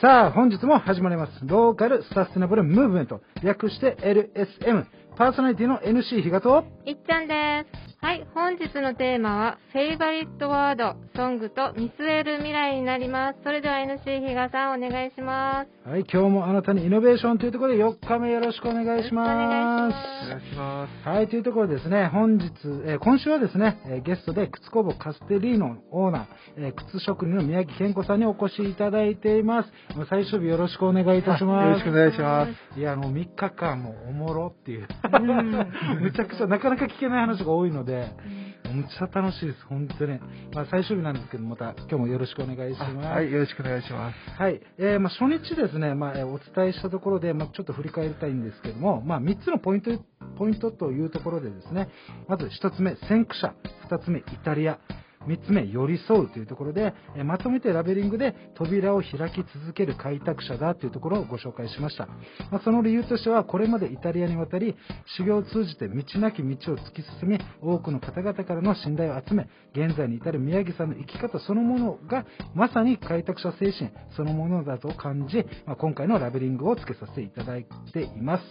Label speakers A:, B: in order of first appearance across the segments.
A: さあ、本日も始まります。ローカルサステナブルムーブメント。略して LSM。パーソナリティの NC ひがと、
B: いっちゃんです。はい、本日のテーマは、フェイバリットワード、ソングと見据える未来になります。それでは NC 比嘉さん、お願いします。
A: はい、今日もあなたにイノベーションというところで4日目よろしくお願いします。お
B: 願
C: いします。
A: はい、というところでですね、本日、えー、今週はですね、えー、ゲストで靴工房カステリーノオーナー、えー、靴職人の宮城健子さんにお越しいただいています。最終日よろしくお願いいたします。
C: よろしくお願いします。
A: いや、あの、3日間もおもろっていう、むちゃくちゃなかなか聞けない話が多いので、むっちゃ楽しいです、本当に。まあ、最終日なんですけど、また今日もよろしくお願いします。
C: はい、よろしくお願いします。
A: はい、えー、まあ、初日ですね、まあ、お伝えしたところで、まあ、ちょっと振り返りたいんですけども、まあ、3つのポイント、ポイントというところでですね、まず1つ目、先駆者、2つ目、イタリア、3つ目、寄り添うというところで、えまとめてラベリングで扉を開き続ける開拓者だというところをご紹介しました。まあ、その理由としては、これまでイタリアに渡り、修行を通じて道なき道を突き進み、多くの方々からの信頼を集め、現在に至る宮城さんの生き方そのものが、まさに開拓者精神そのものだと感じ、まあ、今回のラベリングをつけさせていただいています。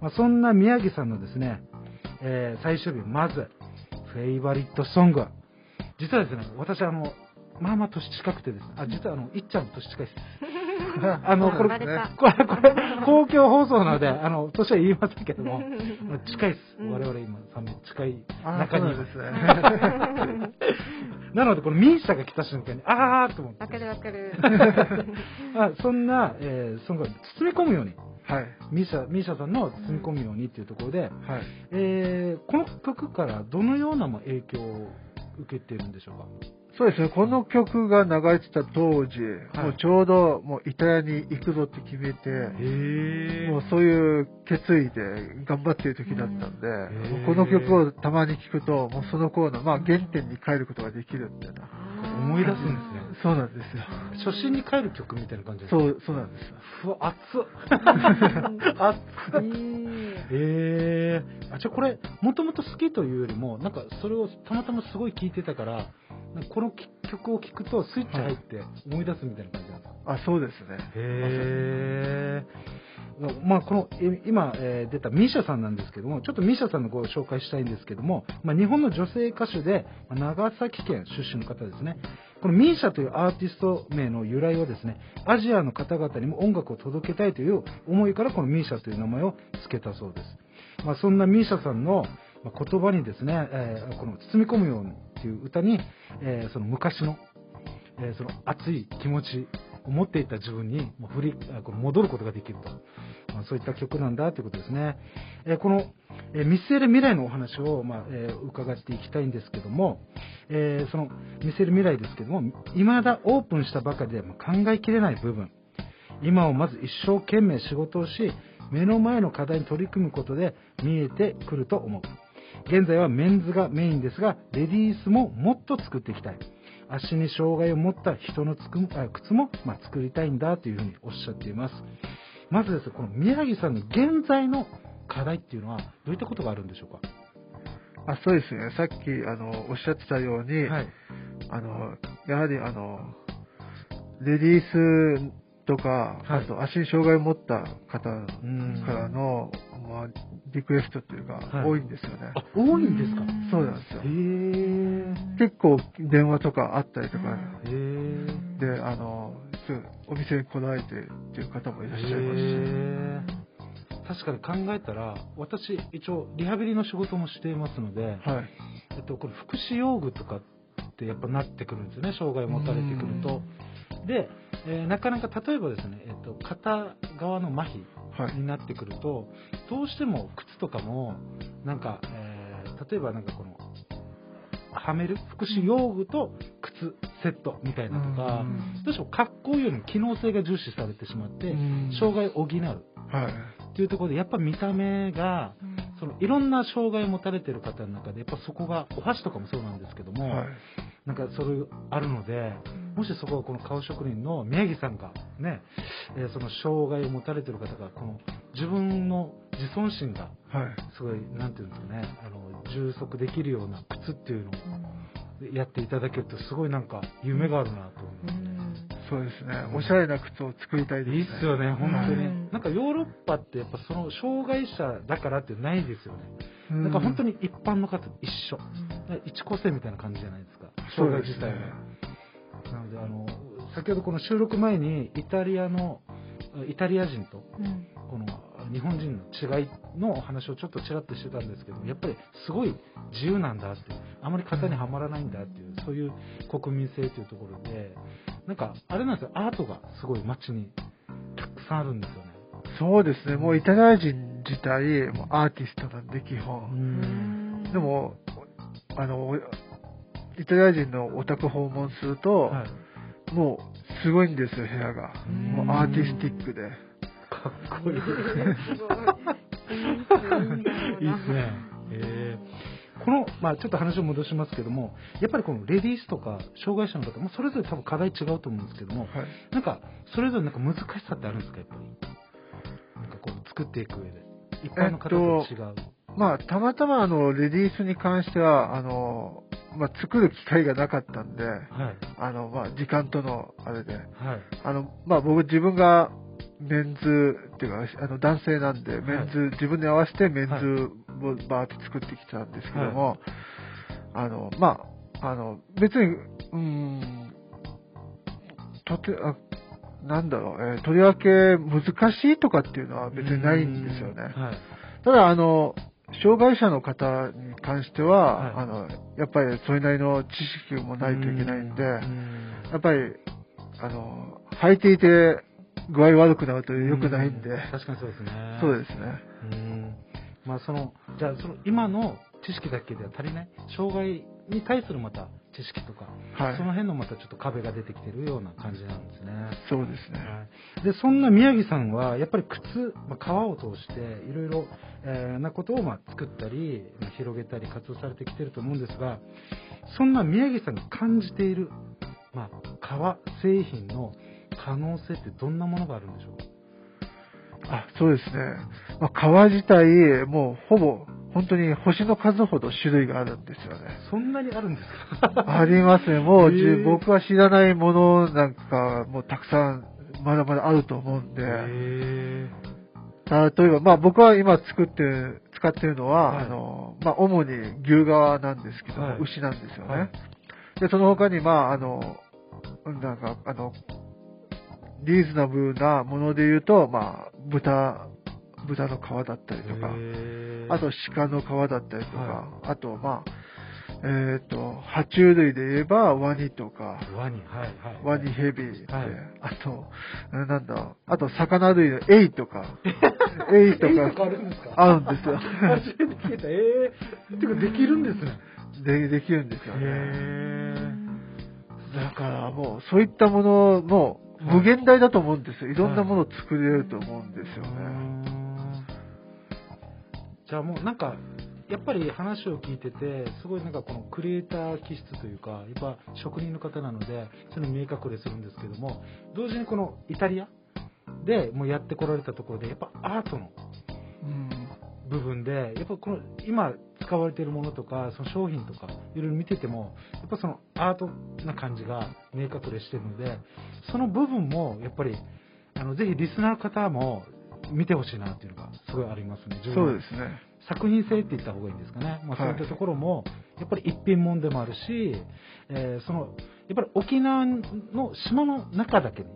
A: まあ、そんな宮城さんのですね、えー、最終日、まず、フェイバリットソング実はですね、私、あの、まあまあ年近くてです、あ、実はあの、いっちゃん年近いです。あの、これ、これ、これ、公共放送なので、あの、年は言いませんけども、近いです。我々今、3名近い中にいますね。なので、このミーシャが来た瞬間に、あーと思って。
B: わかるわかる。
A: あそんな、えー、その包み込むように、
C: はい、
A: ミーシャ、ミーシャさんの包み込むようにっていうところで、はい、
C: え
A: ー、この曲からどのような影響を受けてるんでしょうか？
C: そうですね、この曲が流れてた当時、はい、もうちょうどもうイタリアに行くぞって決めて、もうそういう決意で頑張ってる時だったんで、この曲をたまに聴くと、もうその頃の、まあ、原点に帰ることができるみたいな。
A: 思い出すんですね。
C: そうなんですよ。
A: 初心に帰る曲みたいな感じです
C: か？そう、そうなんですよ。
A: ふわ、熱っ。熱っ。えー、あ、じゃあこれ、もともと好きというよりも、なんかそれをたまたますごい聴いてたから、この曲を聴くとスイッチ入って思い出すみたいな感じなんですか、
C: あ、そうですね。
A: へー。まあ、この今、えー、出たミーシャさんなんですけども、ちょっとミーシャさんのご紹介したいんですけども、まあ、日本の女性歌手で、長崎県出身の方ですね。このミーシャというアーティスト名の由来はですね、アジアの方々にも音楽を届けたいという思いからこのミーシャという名前を付けたそうです。まあ、そんなミーシャさんの言葉にですね、えー、この包み込むようにっていう歌に、えー、その昔の、え、その熱い気持ち持っていた自分に振り戻ることができると、あ、そういった曲なんだということですね。えこの、え見据える未来のお話を、まあえ伺っていきたいんですけども、えその見据える未来ですけども、未だオープンしたばかりで考えきれない部分、今をまず一生懸命仕事をし、目の前の課題に取り組むことで見えてくると思う。現在はメンズがメインですが、レディースももっと作っていきたい。足に障害を持った人の靴も、まあ、作りたいんだというふうにおっしゃっています。まずですね、この宮城さんの現在の課題っていうのは、どういったことがあるんでしょうか？
C: あそうですね、さっきあのおっしゃってたように、はい、あのやはりあのレディースとか、はい、あと足に障害を持った方からの、まあ、リクエストっていうか、はい、多いんですよね。
A: 多いんですか？
C: そうなんですよ。結構電話とかあったりとか、で、あの、お店に来ないでっていう方もいらっしゃいます
A: し。確かに考えたら、私、一応、リハビリの仕事もしていますので、はい、えっと、これ、福祉用具とかってやっぱなってくるんですよね、障害を持たれてくると。で、えー、なかなか例えばですね、えっと、片側の麻痺になってくると、はい、どうしても靴とかも、なんか、えー、例えばなんかこの、はめる福祉用具と靴セットみたいなとか、どうしても格好よりも機能性が重視されてしまって、障害を補う。はい。っていうところで、やっぱ見た目が、そのいろんな障害を持たれてる方の中で、やっぱそこが、お箸とかもそうなんですけども、はい、なんかそれあるので、もしそこはこの顔職人の宮城さんがね、えー、その障害を持たれてる方が、この自分の自尊心が、すごい、なんていうんですかね、あの、充足できるような靴っていうのをやっていただけると、すごいなんか夢があるなと思いますね。
C: そうですね。おしゃれな靴を作りたいですね。
A: いいっすよね、本当に。
B: うん
A: なんかヨーロッパってやっぱその障害者だからってないですよね。なんか本当
C: に。
A: に一般の方と一緒。一個性みたいな感じじゃないですか。障害
C: そうですね
A: 自体は。なので、あの、先ほどこの収録前にイタリアの、イタリア人と
B: うん。
A: この日本人の違いのお話をちょっとちらっとしてたんですけどやっぱりすごい自由なんだってあまり型にはまらないんだっていうそういう国民性というところでなんかあれなんですよアートがすごい街にたくさんあるんですよね。
C: そうですね。もうイタリア人自体、もうアーティストなんで基
A: う
C: 本。
A: ん。
C: でも、あの、イタリア人のお宅訪問すると、
A: はい
C: もうすごいんですよ、部屋が。
A: うん
C: もうアーティスティックで。
A: かっこいい
B: い。
A: いいですね。えーこの、まあ、ちょっと話を戻しますけども、やっぱりこのレディースとか障害者の方、まあ、それぞれ多分課題違うと思うんですけども、
C: はい。
A: なんか、それぞれなんか難しさってあるんですか、やっぱり？なんかこう、作っていく上で。一般の方と違う。
C: まあ、たまたまあの、レディースに関しては、あの、まあ、作る機会がなかったんで、
A: はい。
C: あの、まあ、時間とのあれで、
A: はい。
C: あの、まあ、僕自分がメンズっていうか、あの、男性なんで、メンズ、自分に合わせてメンズをバーって作ってきたんですけども、あの、まあ、あの、別に、うーん、とて、あなんだろう、えーとりわけ難しいとかっていうのは別にないんですよね。
A: はい。
C: ただ、あの、障害者の方に関しては、
A: はい。
C: あの、やっぱりそれなりの知識もないといけないんで、
A: うん。
C: やっぱり、あの、履いていて具合悪くなると良くないんで、
A: 確かにそうですね。
C: そうですね。
A: うん。まあその、じゃあその今の知識だけでは足りない、障害に対するまた知識とか、
C: はい
A: その辺のまたちょっと壁が出てきてるような感じなんですね。
C: そうですね。
A: はいで、そんな宮城さんは、やっぱり靴、まあ、革を通して、いろいろ、えーなことをまあ作ったり、まあ広げたり活動されてきてると思うんですが、そんな宮城さんが感じている、まあ、革製品の可能性ってどんなものがあるんでしょう？か
C: あ、そうですね。まあ、革自体、もうほぼ、本当に星の数ほど種類があるんですよね。
A: そんなにあるんですか？
C: ありますね。もう僕は知らないものなんか、もうたくさん、まだまだあると思うんで、
A: へ
C: 例えば、まあ僕は今作ってる、使ってるのは、
A: はい。
C: あの、まあ主に牛革なんですけど、
A: はい。
C: 牛なんですよね。
A: はい。
C: で、その他に、まああの、なんか、あの、リーズナブルなもので言うと、まあ豚、豚の皮だったりとか、
A: へ
C: あと鹿の皮だったりとか、
A: は
C: あと、まあ、えっ、と、爬虫類で言えばワニとか、
A: ワニ、はい、はい。
C: ワニヘビで、
A: はい
C: あと、なんだ、あと魚類のエイとか、エイと
A: エイとかあ
C: か
A: るんですか？
C: あるんですよ。
A: 初めて聞いた。ええてか、できるんですね。
C: でできるんですよね。
A: へ
C: だからもう、そういったものも無限大だと思うんですよ。いろんなものを作れると思うんですよね。
A: じゃあもうなんか、やっぱり話を聞いてて、すごいなんかこのクリエイター気質というか、やっぱ職人の方なので、そういうの見え隠れするんですけども、同時にこのイタリアでもうやってこられたところで、やっぱアートの部分で、やっぱこの今使われているものとか、その商品とか、いろいろ見てても、やっぱそのアートな感じが見え隠れしてるので、その部分もやっぱり、あのぜひリスナーの方も見てほしいなっていうのがすごいありますね。
C: そうですね。
A: 作品性って言った方がいいんですかね。まあ、そう
C: はい
A: いったところも、やっぱり一品物でもあるし、えーその、やっぱり沖縄の島の中だけに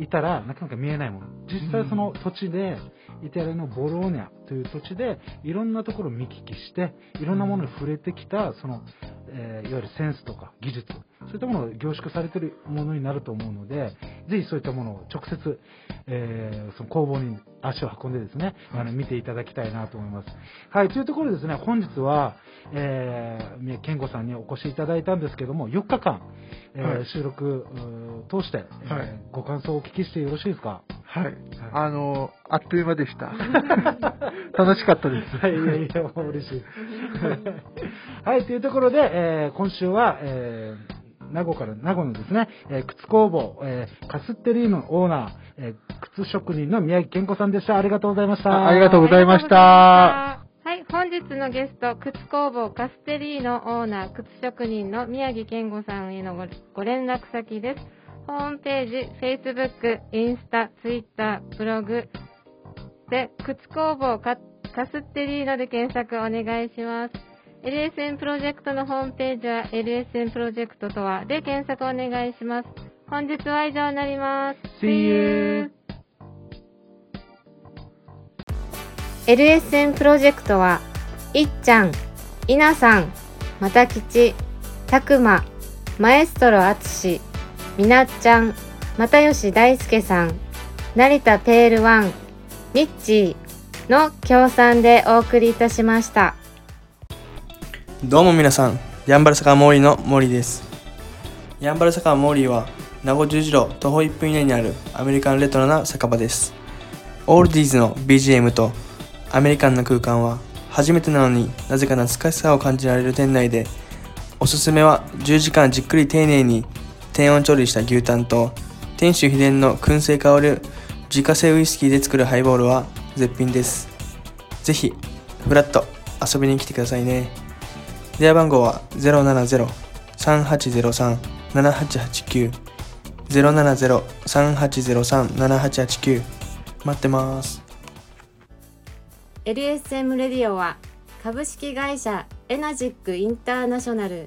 A: いたら、なかなか見えないもの。実際その土地で、イタリアのボローニャという土地で、いろんなところを見聞きして、いろんなものに触れてきた、その、えーいわゆるセンスとか技術、そういったものが凝縮されているものになると思うので、ぜひそういったものを直接、えーその工房に足を運んでですね、あの見ていただきたいなと思います。はい、というところでですね、本日は、えー、宮健吾さんにお越しいただいたんですけども、4日間、えー
C: はい。
A: 収録通して、えご感想をお聞きしてよろしいですか？
C: はい。あの、あっという間でした。楽しかったです。
A: はい、いやいや、もう嬉しい。はい、というところで、えー今週は、えー名護から、名護のですね、えー靴工房、えーカスッテリーのオーナー、えー靴職人の宮城健吾さんでした。ありがとうございました。
C: あありがとうございました
B: はい、本日のゲスト、靴工房カステリーのオーナー、靴職人の宮城健吾さんへのごご連絡先です。ホームページ、Facebook、インスタ、Twitter、ブログで、靴工房カカステリーノで検索お願いします。LSN プロジェクトのホームページは LSN プロジェクトとはで検索お願いします。本日は以上になります。
A: See you!
B: LSN プロジェクトは、いっちゃん、いなさん、またきち、たくま、マエストロあつし、みなっちゃん、又吉大輔さん、成田ペールワン、ミッチーの協賛でお送りいたしました。
D: どうも皆さん、ヤンバル坂モーリーの森です。ヤンバル坂モーリーは、名護十字路徒歩1分以内にあるアメリカンレトロな酒場です。オールディーズの BGM とアメリカンな空間は、初めてなのになぜか懐かしさを感じられる店内で、おすすめは10時間じっくり丁寧に低温調理した牛タンと、店主秘伝の燻製香る自家製ウイスキーで作るハイボールは絶品です。ぜひ、フラッと遊びに来てくださいね。電話番号は070-3803-7889 070-3803-7889待ってます。
B: LSM レディオは株式会社エナジックインターナショナル